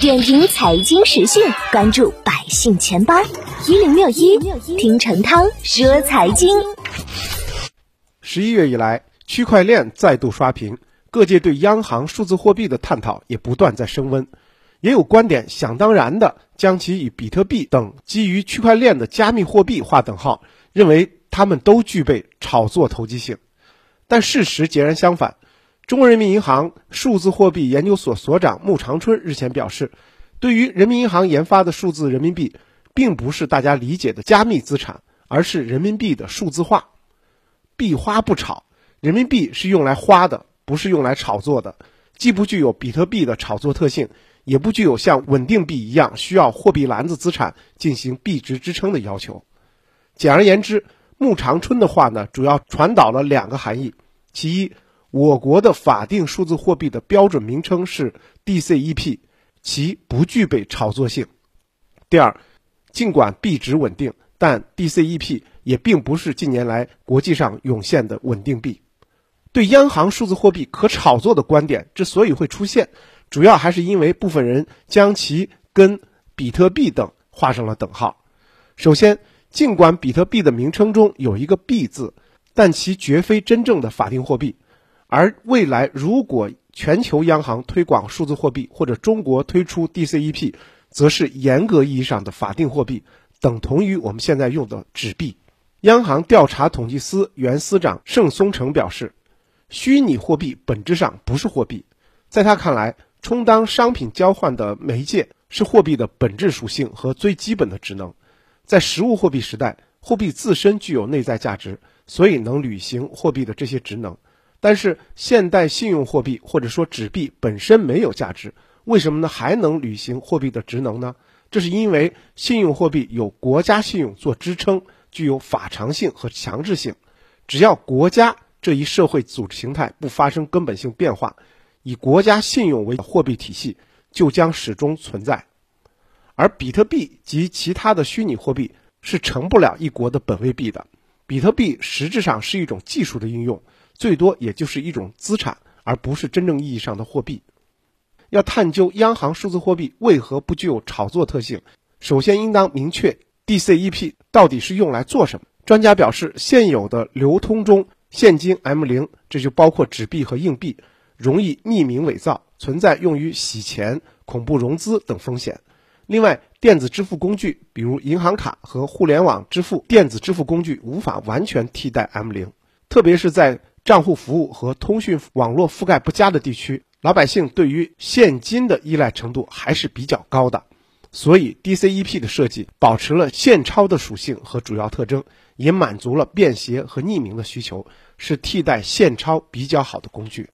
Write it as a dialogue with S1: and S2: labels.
S1: 点评财经时讯，关注百姓钱包一零六一，听陈涛说财经。
S2: 十一月以来，区块链再度刷屏，各界对央行数字货币的探讨也不断在升温。也有观点想当然的将其与比特币等基于区块链的加密货币划等号，认为它们都具备炒作投机性。但事实截然相反。中国人民银行数字货币研究所所长穆长春日前表示，对于人民银行研发的数字人民币，并不是大家理解的加密资产，而是人民币的数字化。币花不炒，人民币是用来花的，不是用来炒作的，既不具有比特币的炒作特性，也不具有像稳定币一样需要货币篮子资产进行币值支撑的要求。简而言之，穆长春的话呢，主要传导了两个含义，其一。我国的法定数字货币的标准名称是 DCEP，其不具备炒作性。第二，尽管币值稳定，但 DCEP 也并不是近年来国际上涌现的稳定币。对央行数字货币可炒作的观点之所以会出现，主要还是因为部分人将其跟比特币等画上了等号。首先，尽管比特币的名称中有一个“币”字，但其绝非真正的法定货币。而未来，如果全球央行推广数字货币，或者中国推出 DCEP，则是严格意义上的法定货币，等同于我们现在用的纸币。央行调查统计司原司长盛松成表示，虚拟货币本质上不是货币，在他看来，充当商品交换的媒介是货币的本质属性和最基本的职能。在实物货币时代，货币自身具有内在价值，所以能履行货币的这些职能。但是现代信用货币或者说纸币本身没有价值，为什么呢？还能履行货币的职能呢？这是因为信用货币有国家信用做支撑，具有法偿性和强制性。只要国家这一社会组织形态不发生根本性变化，以国家信用为货币体系就将始终存在。而比特币及其他的虚拟货币是成不了一国的本位币的。比特币实质上是一种技术的应用。最多也就是一种资产，而不是真正意义上的货币。要探究央行数字货币为何不具有炒作特性，首先应当明确 DCEP 到底是用来做什么。专家表示，现有的流通中，现金 M 零，这就包括纸币和硬币，容易匿名伪造，存在用于洗钱、恐怖融资等风险。另外，电子支付工具，比如银行卡和互联网支付电子支付工具，无法完全替代 M 零，特别是在账户服务和通讯网络覆盖不佳的地区，老百姓对于现金的依赖程度还是比较高的，所以 DCEP 的设计保持了现钞的属性和主要特征，也满足了便携和匿名的需求，是替代现钞比较好的工具。